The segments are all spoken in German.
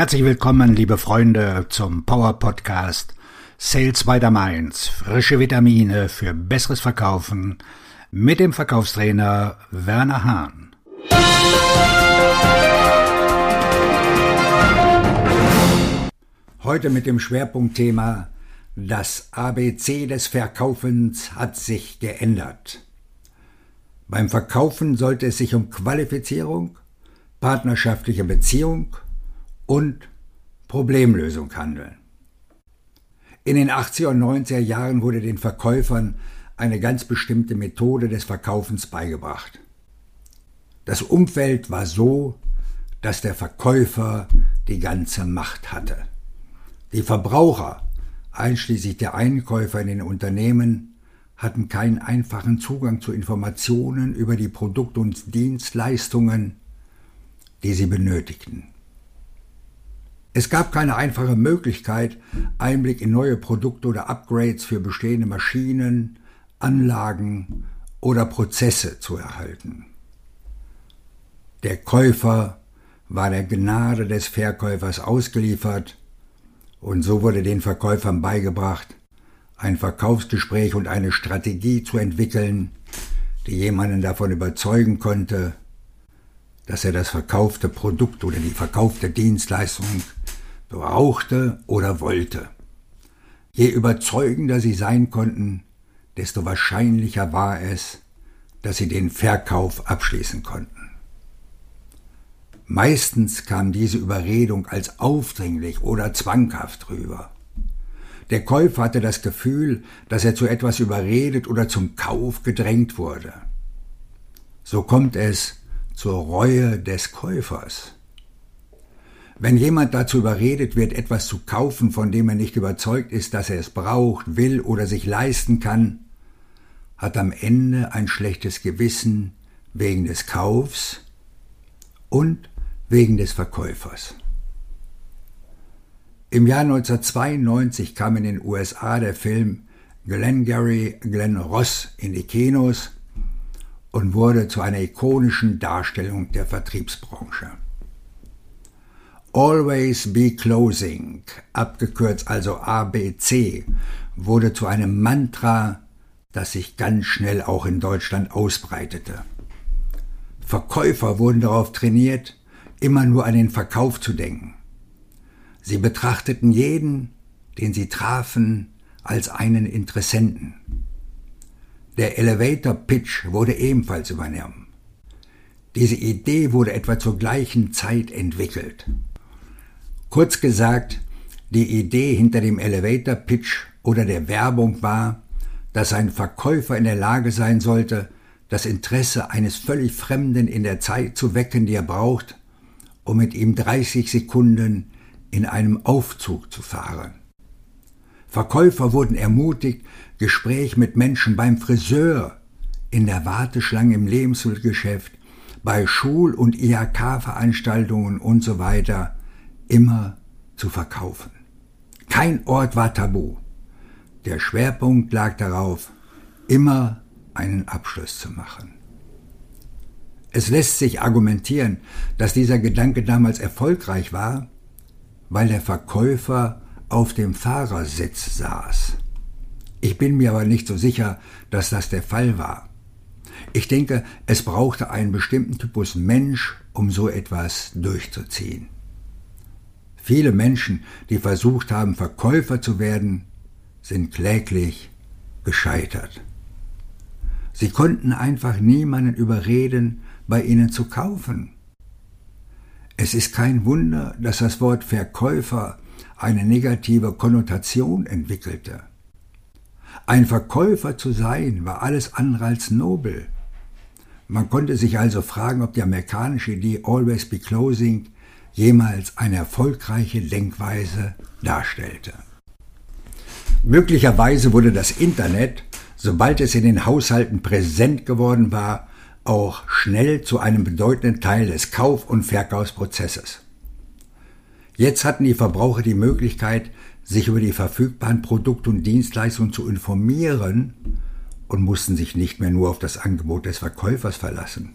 Herzlich willkommen, liebe Freunde, zum Power Podcast Sales by the Mainz. Frische Vitamine für besseres Verkaufen mit dem Verkaufstrainer Werner Hahn. Heute mit dem Schwerpunktthema Das ABC des Verkaufens hat sich geändert. Beim Verkaufen sollte es sich um Qualifizierung, partnerschaftliche Beziehung und Problemlösung handeln. In den 80er und 90er Jahren wurde den Verkäufern eine ganz bestimmte Methode des Verkaufens beigebracht. Das Umfeld war so, dass der Verkäufer die ganze Macht hatte. Die Verbraucher, einschließlich der Einkäufer in den Unternehmen, hatten keinen einfachen Zugang zu Informationen über die Produkte und Dienstleistungen, die sie benötigten. Es gab keine einfache Möglichkeit, Einblick in neue Produkte oder Upgrades für bestehende Maschinen, Anlagen oder Prozesse zu erhalten. Der Käufer war der Gnade des Verkäufers ausgeliefert und so wurde den Verkäufern beigebracht, ein Verkaufsgespräch und eine Strategie zu entwickeln, die jemanden davon überzeugen konnte, dass er das verkaufte Produkt oder die verkaufte Dienstleistung brauchte oder wollte. Je überzeugender sie sein konnten, desto wahrscheinlicher war es, dass sie den Verkauf abschließen konnten. Meistens kam diese Überredung als aufdringlich oder zwanghaft rüber. Der Käufer hatte das Gefühl, dass er zu etwas überredet oder zum Kauf gedrängt wurde. So kommt es zur Reue des Käufers. Wenn jemand dazu überredet wird, etwas zu kaufen, von dem er nicht überzeugt ist, dass er es braucht, will oder sich leisten kann, hat am Ende ein schlechtes Gewissen wegen des Kaufs und wegen des Verkäufers. Im Jahr 1992 kam in den USA der Film Glengarry Glen Ross in die Kinos und wurde zu einer ikonischen Darstellung der Vertriebsbranche. Always Be Closing, abgekürzt also ABC, wurde zu einem Mantra, das sich ganz schnell auch in Deutschland ausbreitete. Verkäufer wurden darauf trainiert, immer nur an den Verkauf zu denken. Sie betrachteten jeden, den sie trafen, als einen Interessenten. Der Elevator Pitch wurde ebenfalls übernommen. Diese Idee wurde etwa zur gleichen Zeit entwickelt. Kurz gesagt, die Idee hinter dem Elevator Pitch oder der Werbung war, dass ein Verkäufer in der Lage sein sollte, das Interesse eines völlig Fremden in der Zeit zu wecken, die er braucht, um mit ihm 30 Sekunden in einem Aufzug zu fahren. Verkäufer wurden ermutigt, Gespräch mit Menschen beim Friseur, in der Warteschlange im Lebensmittelgeschäft, bei Schul- und IHK-Veranstaltungen und so weiter immer zu verkaufen. Kein Ort war tabu. Der Schwerpunkt lag darauf, immer einen Abschluss zu machen. Es lässt sich argumentieren, dass dieser Gedanke damals erfolgreich war, weil der Verkäufer auf dem Fahrersitz saß. Ich bin mir aber nicht so sicher, dass das der Fall war. Ich denke, es brauchte einen bestimmten Typus Mensch, um so etwas durchzuziehen. Viele Menschen, die versucht haben, Verkäufer zu werden, sind kläglich gescheitert. Sie konnten einfach niemanden überreden, bei ihnen zu kaufen. Es ist kein Wunder, dass das Wort Verkäufer eine negative Konnotation entwickelte. Ein Verkäufer zu sein war alles andere als nobel. Man konnte sich also fragen, ob die amerikanische Idee Always Be Closing jemals eine erfolgreiche Denkweise darstellte. Möglicherweise wurde das Internet, sobald es in den Haushalten präsent geworden war, auch schnell zu einem bedeutenden Teil des Kauf- und Verkaufsprozesses. Jetzt hatten die Verbraucher die Möglichkeit, sich über die verfügbaren Produkte und Dienstleistungen zu informieren und mussten sich nicht mehr nur auf das Angebot des Verkäufers verlassen.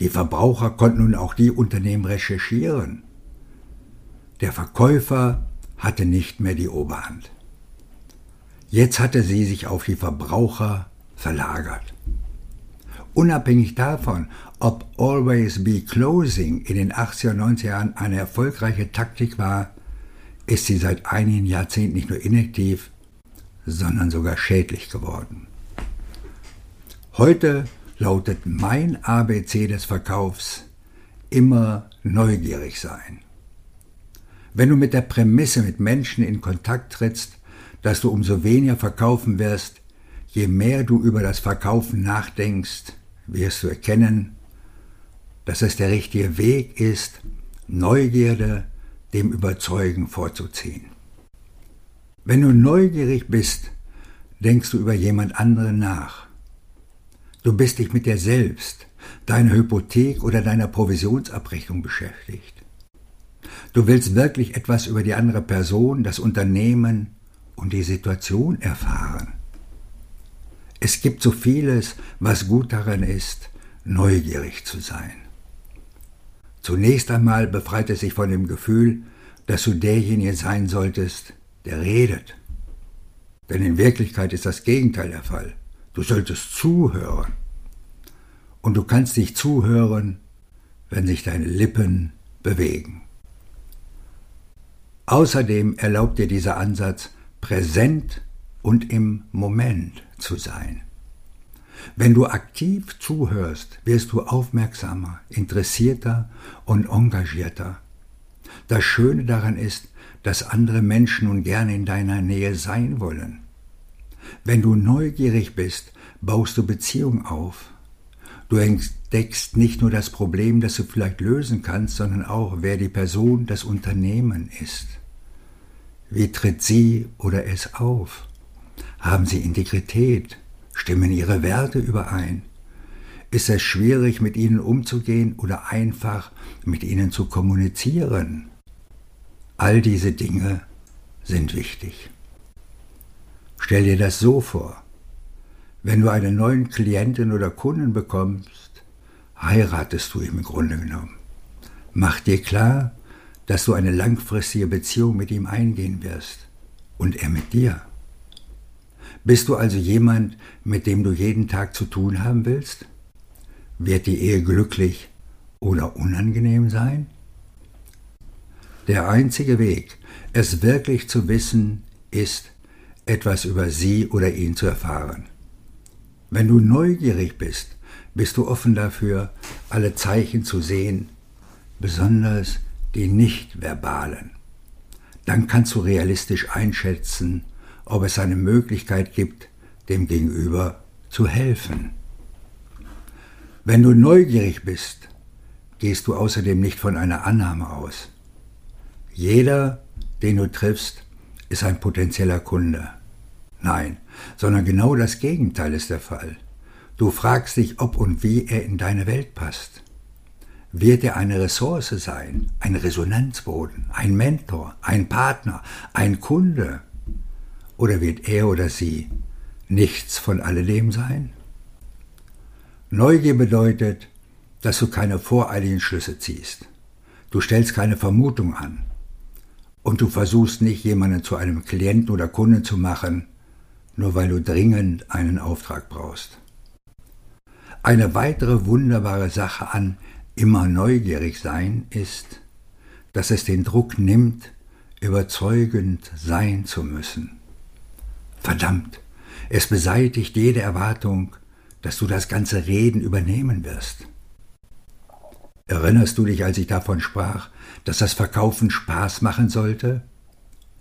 Die Verbraucher konnten nun auch die Unternehmen recherchieren, Der Verkäufer hatte nicht mehr die Oberhand. Jetzt hatte sie sich auf die Verbraucher verlagert. Unabhängig davon, ob Always Be Closing in den 80er und 90er Jahren eine erfolgreiche Taktik war, ist sie seit einigen Jahrzehnten nicht nur inaktiv, sondern sogar schädlich geworden. Heute lautet mein ABC des Verkaufs immer neugierig sein. Wenn du mit der Prämisse mit Menschen in Kontakt trittst, dass du umso weniger verkaufen wirst, je mehr du über das Verkaufen nachdenkst, wirst du erkennen, dass es der richtige Weg ist, Neugierde dem Überzeugen vorzuziehen. Wenn du neugierig bist, denkst du über jemand anderen nach. Du bist dich mit dir selbst, deiner Hypothek oder deiner Provisionsabrechnung beschäftigt. Du willst wirklich etwas über die andere Person, das Unternehmen und die Situation erfahren. Es gibt so vieles, was gut daran ist, neugierig zu sein. Zunächst einmal befreit es sich von dem Gefühl, dass du derjenige sein solltest, der redet. Denn in Wirklichkeit ist das Gegenteil der Fall. Du solltest zuhören. Und du kannst dich zuhören, wenn sich deine Lippen bewegen. Außerdem erlaubt dir dieser Ansatz, präsent und im Moment zu sein. Wenn du aktiv zuhörst, wirst du aufmerksamer, interessierter und engagierter. Das Schöne daran ist, dass andere Menschen nun gerne in deiner Nähe sein wollen. Wenn du neugierig bist, baust du Beziehung auf. Du entdeckst nicht nur das Problem, das du vielleicht lösen kannst, sondern auch, wer die Person, das Unternehmen ist. Wie tritt sie oder es auf? Haben sie Integrität? Stimmen ihre Werte überein? Ist es schwierig, mit ihnen umzugehen oder einfach mit ihnen zu kommunizieren? All diese Dinge sind wichtig. Stell dir das so vor. Wenn du einen neuen Klienten oder Kunden bekommst, heiratest du ihm im Grunde genommen. Mach dir klar, dass du eine langfristige Beziehung mit ihm eingehen wirst und er mit dir. Bist du also jemand, mit dem du jeden Tag zu tun haben willst? Wird die Ehe glücklich oder unangenehm sein? Der einzige Weg, es wirklich zu wissen, ist, etwas über sie oder ihn zu erfahren. Wenn du neugierig bist, bist du offen dafür, alle Zeichen zu sehen, besonders die nicht-verbalen. Dann kannst du realistisch einschätzen, ob es eine Möglichkeit gibt, dem Gegenüber zu helfen. Wenn du neugierig bist, gehst du außerdem nicht von einer Annahme aus. Jeder, den du triffst, ist ein potenzieller Kunde. Nein, sondern genau das Gegenteil ist der Fall. Du fragst dich, ob und wie er in deine Welt passt. Wird er eine Ressource sein, ein Resonanzboden, ein Mentor, ein Partner, ein Kunde, oder wird er oder sie nichts von alledem sein? Neugier bedeutet, dass du keine voreiligen Schlüsse ziehst. Du stellst keine Vermutung an. Und du versuchst nicht, jemanden zu einem Klienten oder Kunden zu machen, nur weil du dringend einen Auftrag brauchst. Eine weitere wunderbare Sache an immer neugierig sein ist, dass es den Druck nimmt, überzeugend sein zu müssen. Verdammt, es beseitigt jede Erwartung, dass du das ganze Reden übernehmen wirst. Erinnerst du dich, als ich davon sprach, dass das Verkaufen Spaß machen sollte?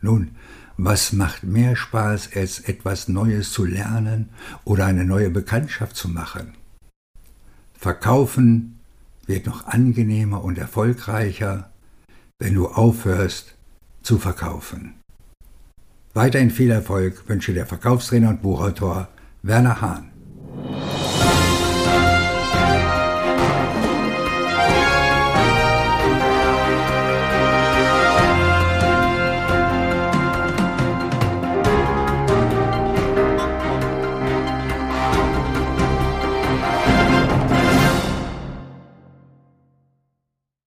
Nun, was macht mehr Spaß, als etwas Neues zu lernen oder eine neue Bekanntschaft zu machen? Verkaufen wird noch angenehmer und erfolgreicher, wenn du aufhörst zu verkaufen. Weiterhin viel Erfolg wünsche der Verkaufstrainer und Buchautor Werner Hahn.